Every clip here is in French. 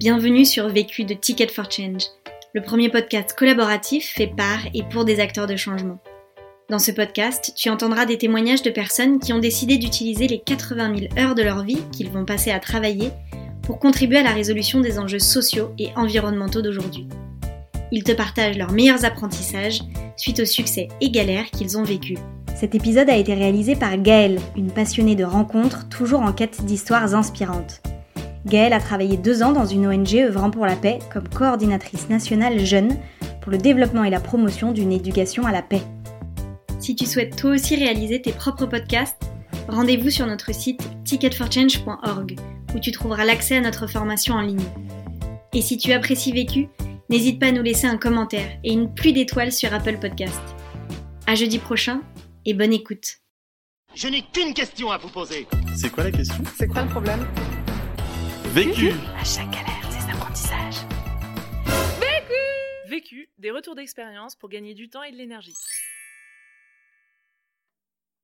Bienvenue sur Vécu de Ticket for Change, le premier podcast collaboratif fait par et pour des acteurs de changement. Dans ce podcast, tu entendras des témoignages de personnes qui ont décidé d'utiliser les 80 000 heures de leur vie qu'ils vont passer à travailler pour contribuer à la résolution des enjeux sociaux et environnementaux d'aujourd'hui. Ils te partagent leurs meilleurs apprentissages suite aux succès et galères qu'ils ont vécus. Cet épisode a été réalisé par Gaëlle, une passionnée de rencontres toujours en quête d'histoires inspirantes. Gaëlle a travaillé deux ans dans une ONG œuvrant pour la paix comme coordinatrice nationale jeune pour le développement et la promotion d'une éducation à la paix. Si tu souhaites toi aussi réaliser tes propres podcasts, rendez-vous sur notre site ticketforchange.org où tu trouveras l'accès à notre formation en ligne. Et si tu apprécies Vécu, n'hésite pas à nous laisser un commentaire et une pluie d'étoiles sur Apple Podcast. À jeudi prochain et bonne écoute. Je n'ai qu'une question à vous poser. C'est quoi la question? C'est quoi le problème? Vécu À chaque galère, ses apprentissages. Vécu, des retours d'expérience pour gagner du temps et de l'énergie.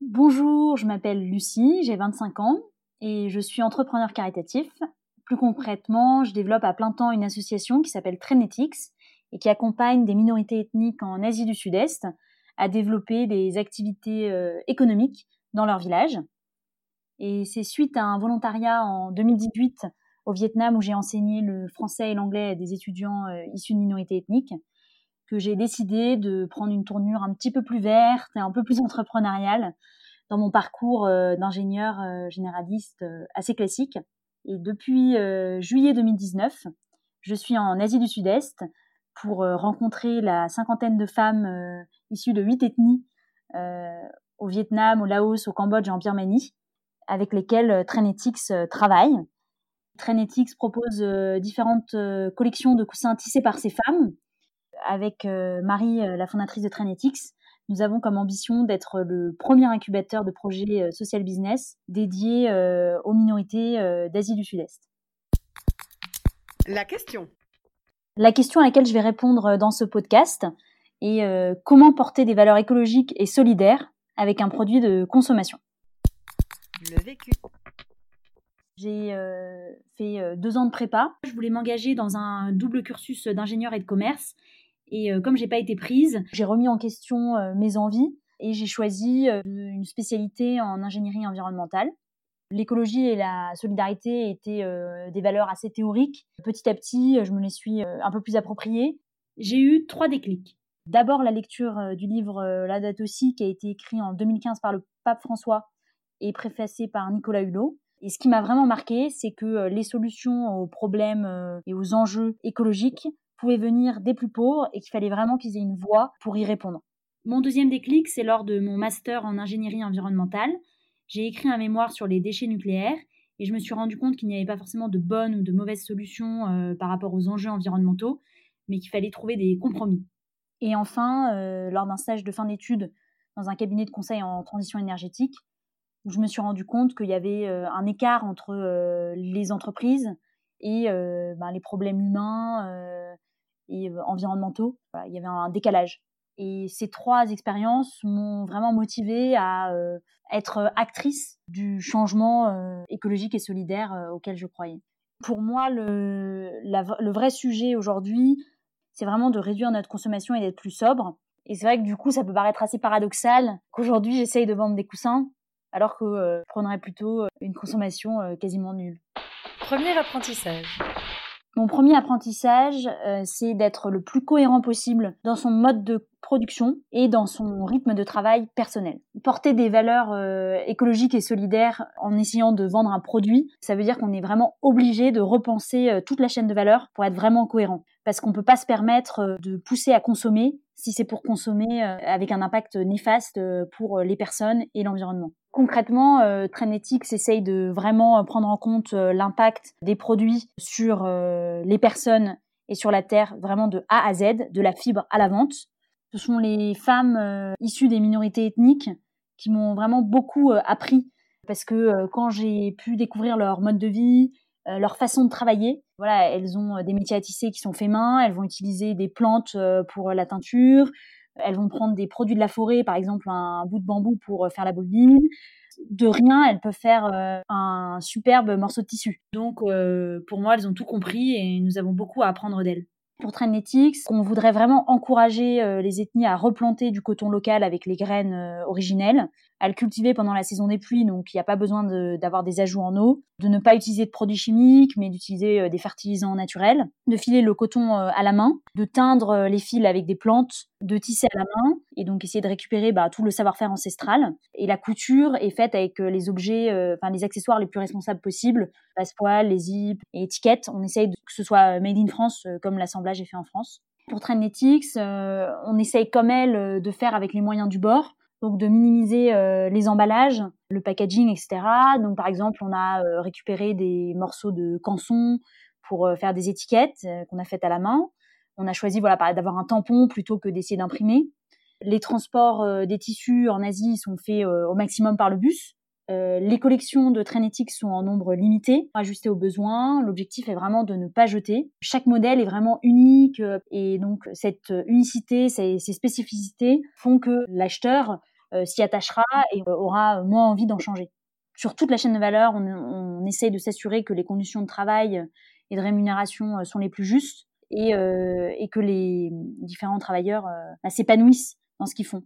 Bonjour, je m'appelle Lucie, j'ai 25 ans et je suis entrepreneur caritatif. Plus concrètement, je développe à plein temps une association qui s'appelle Trenetics et qui accompagne des minorités ethniques en Asie du Sud-Est à développer des activités euh, économiques dans leur village. Et c'est suite à un volontariat en 2018 au Vietnam où j'ai enseigné le français et l'anglais à des étudiants euh, issus de minorités ethniques que j'ai décidé de prendre une tournure un petit peu plus verte et un peu plus entrepreneuriale dans mon parcours euh, d'ingénieur euh, généraliste assez classique. Et depuis juillet 2019, je suis en Asie du Sud-Est pour rencontrer la cinquantaine de femmes issues de huit ethnies au Vietnam, au Laos, au Cambodge et en Birmanie, avec lesquelles Trainetics travaille. Trainetics propose euh, différentes euh, collections de coussins tissés par ces femmes. Avec euh, Marie, la fondatrice de Trainetics, nous avons comme ambition d'être le premier incubateur de projets social business dédié aux minorités d'Asie du Sud-Est. La question. La question à laquelle je vais répondre dans ce podcast est comment porter des valeurs écologiques et solidaires avec un produit de consommation? Le vécu. J'ai euh, fait euh, deux ans de prépa. Je voulais m'engager dans un double cursus d'ingénieur et de commerce. Et euh, comme j'ai pas été prise, j'ai remis en question mes envies et j'ai choisi une spécialité en ingénierie environnementale. L'écologie et la solidarité étaient des valeurs assez théoriques. Petit à petit, je me les suis un peu plus appropriées. J'ai eu trois déclics. D'abord, la lecture du livre La date aussi, qui a été écrit en 2015 par le pape François et préfacé par Nicolas Hulot. Et ce qui m'a vraiment marqué, c'est que euh, les solutions aux problèmes euh, et aux enjeux écologiques pouvaient venir des plus pauvres et qu'il fallait vraiment qu'ils aient une voix pour y répondre. Mon deuxième déclic, c'est lors de mon master en ingénierie environnementale. J'ai écrit un mémoire sur les déchets nucléaires et je me suis rendu compte qu'il n'y avait pas forcément de bonnes ou de mauvaises solutions euh, par rapport aux enjeux environnementaux, mais qu'il fallait trouver des compromis. Et enfin, lors d'un stage de fin d'études dans un cabinet de conseil en transition énergétique, où je me suis rendu compte qu'il y avait euh, un écart entre euh, les entreprises et euh, ben, les problèmes humains et environnementaux. il y avait un décalage. Et ces trois expériences m'ont vraiment motivée à être actrice du changement écologique et solidaire auquel je croyais. Pour moi, le, le vrai sujet aujourd'hui, c'est vraiment de réduire notre consommation et d'être plus sobre. Et c'est vrai que du coup, ça peut paraître assez paradoxal qu'aujourd'hui, j'essaye de vendre des coussins alors que euh, je prendrais plutôt euh, une consommation euh, quasiment nulle. Premier apprentissage. Mon premier apprentissage, c'est d'être le plus cohérent possible dans son mode de production et dans son rythme de travail personnel. Porter des valeurs écologiques et solidaires en essayant de vendre un produit, ça veut dire qu'on est vraiment obligé de repenser toute la chaîne de valeur pour être vraiment cohérent. Parce qu'on ne peut pas se permettre de pousser à consommer si c'est pour consommer avec un impact néfaste pour les personnes et l'environnement. Concrètement, euh, Trainetics essaye de vraiment euh, prendre en compte euh, l'impact des produits sur euh, les personnes et sur la terre, vraiment de A à Z, de la fibre à la vente. Ce sont les femmes issues des minorités ethniques qui m'ont vraiment beaucoup appris parce que quand j'ai pu découvrir leur mode de vie, leur façon de travailler, voilà, elles ont des métiers à tisser qui sont faits main, elles vont utiliser des plantes pour la teinture, elles vont prendre des produits de la forêt, par exemple un bout de bambou pour euh, faire la bobine. de rien, elles peuvent faire euh, un superbe morceau de tissu. Donc, euh, pour moi, elles ont tout compris et nous avons beaucoup à apprendre d'elles. Pour Trainetics, on voudrait vraiment encourager les ethnies à replanter du coton local avec les graines originelles, à le cultiver pendant la saison des pluies, donc il n'y a pas besoin d'avoir des ajouts en eau, de ne pas utiliser de produits chimiques, mais d'utiliser euh, des fertilisants naturels, de filer le coton à la main, de teindre les fils avec des plantes, de tisser à la main, et donc essayer de récupérer bah, tout le savoir-faire ancestral. Et la couture est faite avec les objets, les accessoires les plus responsables possibles, passepoils, les zips et étiquettes. On essaye que ce soit made in France, comme l'assemblage est fait en France. Pour Trainetics, euh, on essaye comme elle de faire avec les moyens du bord donc de minimiser euh, les emballages, le packaging, etc. Donc par exemple, on a euh, récupéré des morceaux de canson pour euh, faire des étiquettes qu'on a faites à la main. On a choisi voilà d'avoir un tampon plutôt que d'essayer d'imprimer. Les transports des tissus en Asie sont faits au maximum par le bus. Les collections de Trainetics sont en nombre limité, ajustées aux besoins. L'objectif est vraiment de ne pas jeter. Chaque modèle est vraiment unique et donc cette unicité, ces, ces spécificités font que l'acheteur euh, s'y attachera et euh, aura moins envie d'en changer. Sur toute la chaîne de valeur, on, on essaye de s'assurer que les conditions de travail et de rémunération euh, sont les plus justes et, et que les différents travailleurs bah, s'épanouissent dans ce qu'ils font.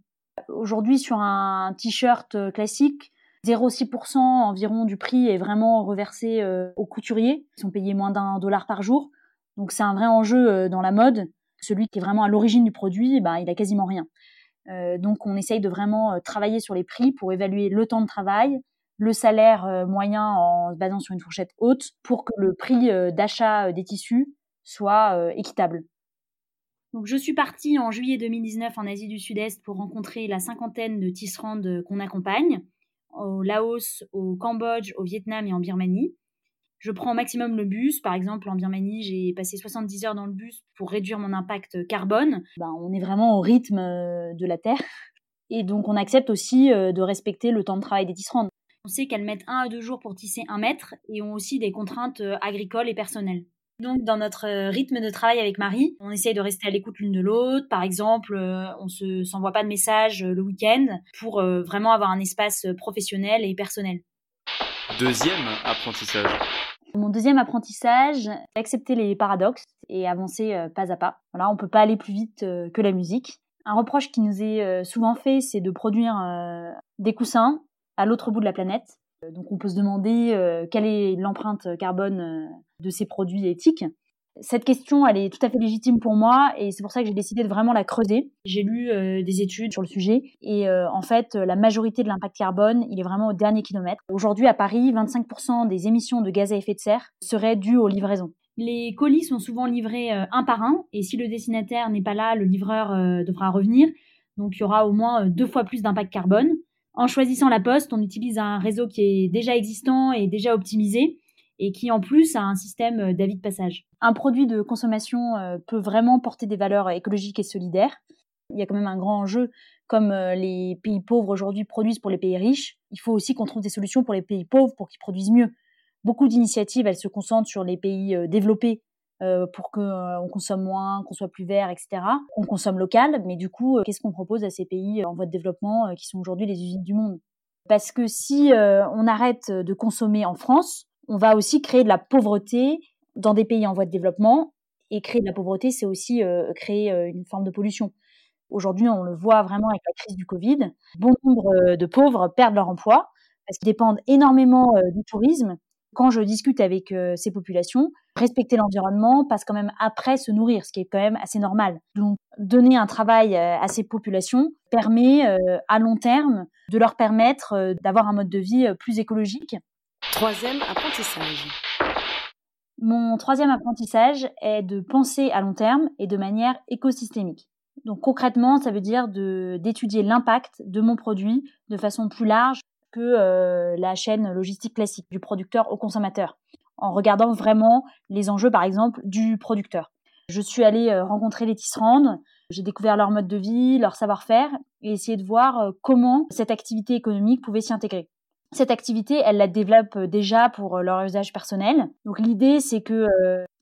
Aujourd'hui, sur un t-shirt classique, 0,6% environ du prix est vraiment reversé aux couturiers. Ils sont payés moins d'un dollar par jour. Donc c'est un vrai enjeu dans la mode. Celui qui est vraiment à l'origine du produit, bah, il a quasiment rien. Euh, donc on essaye de vraiment euh, travailler sur les prix pour évaluer le temps de travail, le salaire euh, moyen en se basant sur une fourchette haute pour que le prix d'achat des tissus soit équitable. Donc je suis partie en juillet 2019 en Asie du Sud-Est pour rencontrer la cinquantaine de tisserandes qu'on accompagne au Laos, au Cambodge, au Vietnam et en Birmanie je prends au maximum le bus. Par exemple, en Birmanie, j'ai passé 70 heures dans le bus pour réduire mon impact carbone. Ben, on est vraiment au rythme euh, de la Terre. Et donc, on accepte aussi euh, de respecter le temps de travail des tisserandes. On sait qu'elles mettent un à deux jours pour tisser un mètre et ont aussi des contraintes euh, agricoles et personnelles. Donc, dans notre rythme de travail avec Marie, on essaye de rester à l'écoute l'une de l'autre. Par exemple, on ne s'envoie pas de messages le week-end pour vraiment avoir un espace professionnel et personnel. Deuxième apprentissage. Mon deuxième apprentissage, accepter les paradoxes et avancer euh, pas à pas. Voilà, on peut pas aller plus vite euh, que la musique. Un reproche qui nous est euh, souvent fait, c'est de produire des coussins à l'autre bout de la planète. Donc on peut se demander quelle est l'empreinte carbone de ces produits éthiques. Cette question, elle est tout à fait légitime pour moi et c'est pour ça que j'ai décidé de vraiment la creuser. J'ai lu euh, des études sur le sujet et euh, en fait, la majorité de l'impact carbone, il est vraiment au dernier kilomètre. Aujourd'hui, à Paris, 25% des émissions de gaz à effet de serre seraient dues aux livraisons. Les colis sont souvent livrés euh, un par un et si le destinataire n'est pas là, le livreur devra revenir. Donc il y aura au moins deux fois plus d'impact carbone. En choisissant la poste, on utilise un réseau qui est déjà existant et déjà optimisé et qui en plus a un système euh, d'avis de passage. Un produit de consommation euh, peut vraiment porter des valeurs écologiques et solidaires. Il y a quand même un grand enjeu, comme euh, les pays pauvres aujourd'hui produisent pour les pays riches. Il faut aussi qu'on trouve des solutions pour les pays pauvres pour qu'ils produisent mieux. Beaucoup d'initiatives, elles se concentrent sur les pays développés pour qu'on consomme moins, qu'on soit plus vert, etc. On consomme local, mais du coup, qu'est-ce qu'on propose à ces pays en voie de développement qui sont aujourd'hui les usines du monde? Parce que si on arrête de consommer en France, on va aussi créer de la pauvreté dans des pays en voie de développement. Et créer de la pauvreté, c'est aussi euh, créer euh, une forme de pollution. Aujourd'hui, on le voit vraiment avec la crise du Covid. Bon nombre euh, de pauvres perdent leur emploi parce qu'ils dépendent énormément du tourisme. Quand je discute avec ces populations, respecter l'environnement passe quand même après se nourrir, ce qui est quand même assez normal. Donc, donner un travail à ces populations permet à long terme de leur permettre d'avoir un mode de vie plus écologique Troisième apprentissage. Mon troisième apprentissage est de penser à long terme et de manière écosystémique. Donc concrètement, ça veut dire d'étudier l'impact de mon produit de façon plus large que euh, la chaîne logistique classique, du producteur au consommateur, en regardant vraiment les enjeux, par exemple, du producteur. Je suis allée euh, rencontrer les tisserandes, j'ai découvert leur mode de vie, leur savoir-faire, et essayer de voir euh, comment cette activité économique pouvait s'y intégrer cette activité, elle la développe déjà pour leur usage personnel. Donc l'idée, c'est que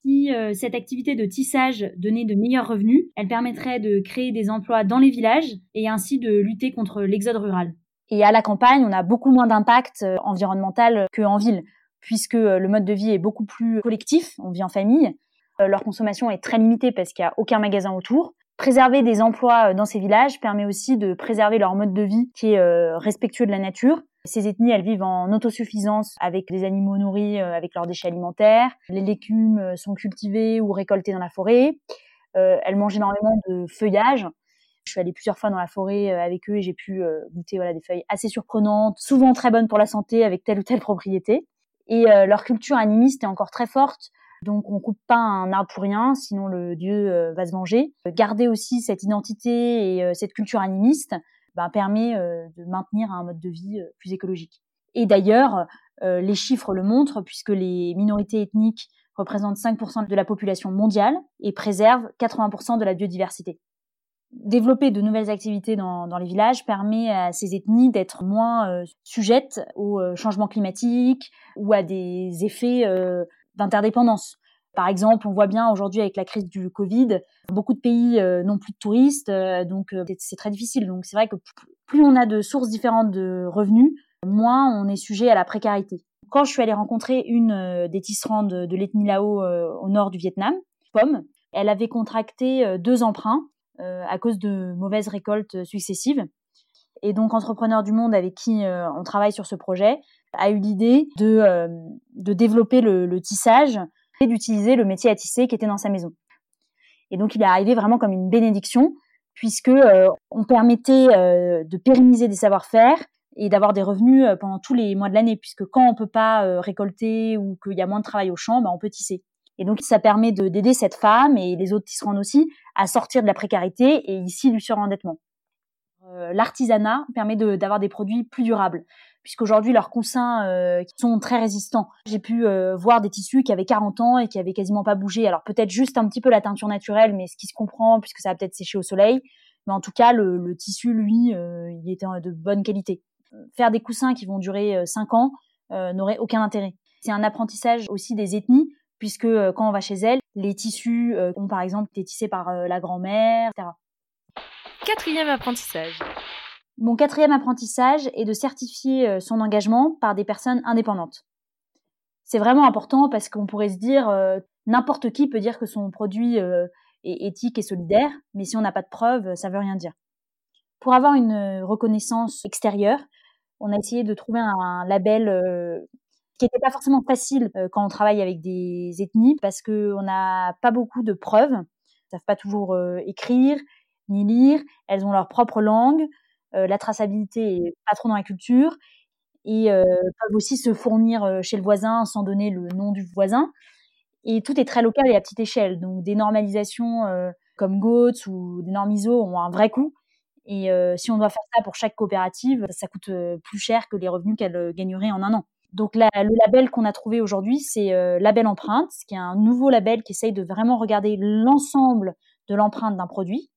si cette activité de tissage donnait de meilleurs revenus, elle permettrait de créer des emplois dans les villages et ainsi de lutter contre l'exode rural. Et à la campagne, on a beaucoup moins d'impact environnemental qu'en ville, puisque le mode de vie est beaucoup plus collectif, on vit en famille. Leur consommation est très limitée parce qu'il n'y a aucun magasin autour. Préserver des emplois dans ces villages permet aussi de préserver leur mode de vie qui est respectueux de la nature ces ethnies, elles vivent en autosuffisance avec des animaux nourris, euh, avec leurs déchets alimentaires. Les légumes euh, sont cultivés ou récoltés dans la forêt. Euh, elles mangent énormément de feuillage. Je suis allée plusieurs fois dans la forêt avec eux et j'ai pu goûter voilà, des feuilles assez surprenantes, souvent très bonnes pour la santé avec telle ou telle propriété. Et leur culture animiste est encore très forte. Donc on coupe pas un arbre pour rien, sinon le dieu va se venger. Garder aussi cette identité et cette culture animiste, ben, permet euh, de maintenir un mode de vie euh, plus écologique. Et d'ailleurs, euh, les chiffres le montrent, puisque les minorités ethniques représentent 5% de la population mondiale et préservent 80% de la biodiversité. Développer de nouvelles activités dans, les villages permet à ces ethnies d'être moins sujettes au changement climatique ou à des effets d'interdépendance. Par exemple, on voit bien aujourd'hui avec la crise du Covid, beaucoup de pays euh, n'ont plus de touristes, euh, donc euh, c'est très difficile. Donc c'est vrai que plus on a de sources différentes de revenus, moins on est sujet à la précarité. Quand je suis allée rencontrer une des tisserandes de, l'ethnie Lao au nord du Vietnam, Pomme, elle avait contracté deux emprunts à cause de mauvaises récoltes successives. Et donc, Entrepreneur du Monde, avec qui on travaille sur ce projet, a eu l'idée de, de développer le, tissage d'utiliser le métier à tisser qui était dans sa maison. Et donc il est arrivé vraiment comme une bénédiction puisque euh, on permettait euh, de pérenniser des savoir-faire et d'avoir des revenus euh, pendant tous les mois de l'année puisque quand on peut pas récolter ou qu'il y a moins de travail au champ, bah, on peut tisser. Et donc ça permet d'aider cette femme et les autres tisserands aussi à sortir de la précarité et ici du surendettement. L'artisanat permet d'avoir des produits plus durables puisqu'aujourd'hui leurs coussins euh, sont très résistants. J'ai pu euh, voir des tissus qui avaient 40 ans et qui avaient quasiment pas bougé. Alors peut-être juste un petit peu la teinture naturelle, mais ce qui se comprend puisque ça va peut-être sécher au soleil. Mais en tout cas, le, tissu, lui, euh, il était de bonne qualité. Faire des coussins qui vont durer 5 ans n'aurait aucun intérêt. C'est un apprentissage aussi des ethnies, puisque quand on va chez elles, les tissus ont par exemple été tissés par la grand-mère, etc. Quatrième apprentissage. Mon quatrième apprentissage est de certifier euh, son engagement par des personnes indépendantes. C'est vraiment important parce qu'on pourrait se dire euh, n'importe qui peut dire que son produit euh, est éthique et solidaire, mais si on n'a pas de preuves, ça veut rien dire. Pour avoir une reconnaissance extérieure, on a essayé de trouver un, label qui n'était pas forcément facile quand on travaille avec des ethnies parce qu'on n'a pas beaucoup de preuves. Elles savent pas toujours écrire ni lire. Elles ont leur propre langue. Euh, la traçabilité est pas trop dans la culture et euh, peuvent aussi se fournir euh, chez le voisin sans donner le nom du voisin. Et tout est très local et à petite échelle. Donc des normalisations comme GOATS ou des normes ISO ont un vrai coût. Et si on doit faire ça pour chaque coopérative, ça coûte plus cher que les revenus qu'elle gagnerait en un an. Donc le label qu'on a trouvé aujourd'hui, c'est Label Empreinte, qui est un nouveau label qui essaye de vraiment regarder l'ensemble de l'empreinte d'un produit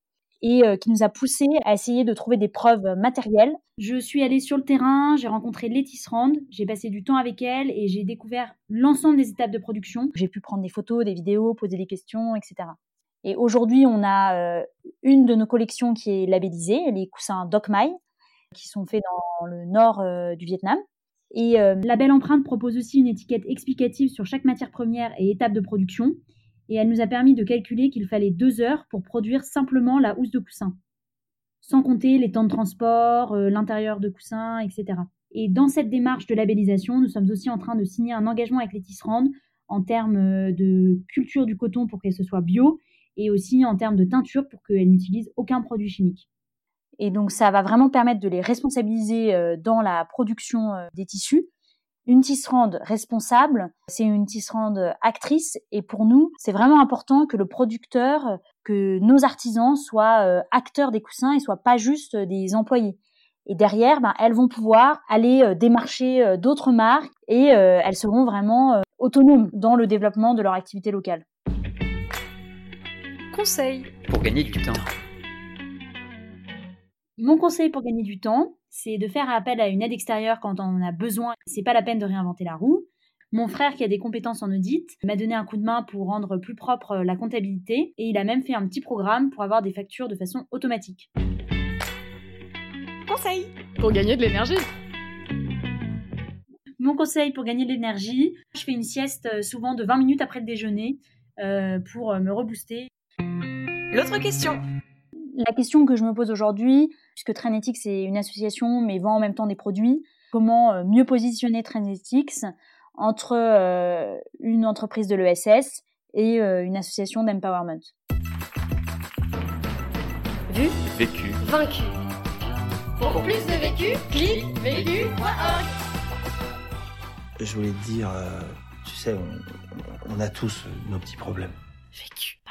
et euh, qui nous a poussé à essayer de trouver des preuves matérielles. Je suis allée sur le terrain, j'ai rencontré les tisserandes, j'ai passé du temps avec elles et j'ai découvert l'ensemble des étapes de production. J'ai pu prendre des photos, des vidéos, poser des questions, etc. Et aujourd'hui, on a euh, une de nos collections qui est labellisée, les coussins Doc Mai, qui sont faits dans le nord euh, du Vietnam. Et la belle empreinte propose aussi une étiquette explicative sur chaque matière première et étape de production et elle nous a permis de calculer qu'il fallait deux heures pour produire simplement la housse de coussin, sans compter les temps de transport, euh, l'intérieur de coussin, etc. Et dans cette démarche de labellisation, nous sommes aussi en train de signer un engagement avec les tisserandes en termes euh, de culture du coton pour que ce soit bio et aussi en termes de teinture pour qu'elles n'utilisent aucun produit chimique. Et donc ça va vraiment permettre de les responsabiliser euh, dans la production des tissus une tisserande responsable, c'est une tisserande actrice et pour nous, c'est vraiment important que le producteur, que nos artisans soient euh, acteurs des coussins et soient pas juste des employés. Et derrière, ben, elles vont pouvoir aller euh, démarcher euh, d'autres marques et elles seront vraiment autonomes dans le développement de leur activité locale. Conseil pour gagner du temps. Mon conseil pour gagner du temps, c'est de faire appel à une aide extérieure quand on en a besoin. C'est pas la peine de réinventer la roue. Mon frère, qui a des compétences en audit, m'a donné un coup de main pour rendre plus propre la comptabilité et il a même fait un petit programme pour avoir des factures de façon automatique. conseil pour gagner de l'énergie. Mon conseil pour gagner de l'énergie, je fais une sieste euh, souvent de 20 minutes après le déjeuner euh, pour euh, me rebooster. L'autre question. La question que je me pose aujourd'hui, puisque Trainetics c'est une association mais vend en même temps des produits, comment mieux positionner Trainetics entre une entreprise de l'ESS et une association d'empowerment? Vu Vécu. Vaincu. Pour plus de vécu, clique vécu.org. Je voulais te dire, euh, tu sais, on, on a tous nos petits problèmes. Vécu.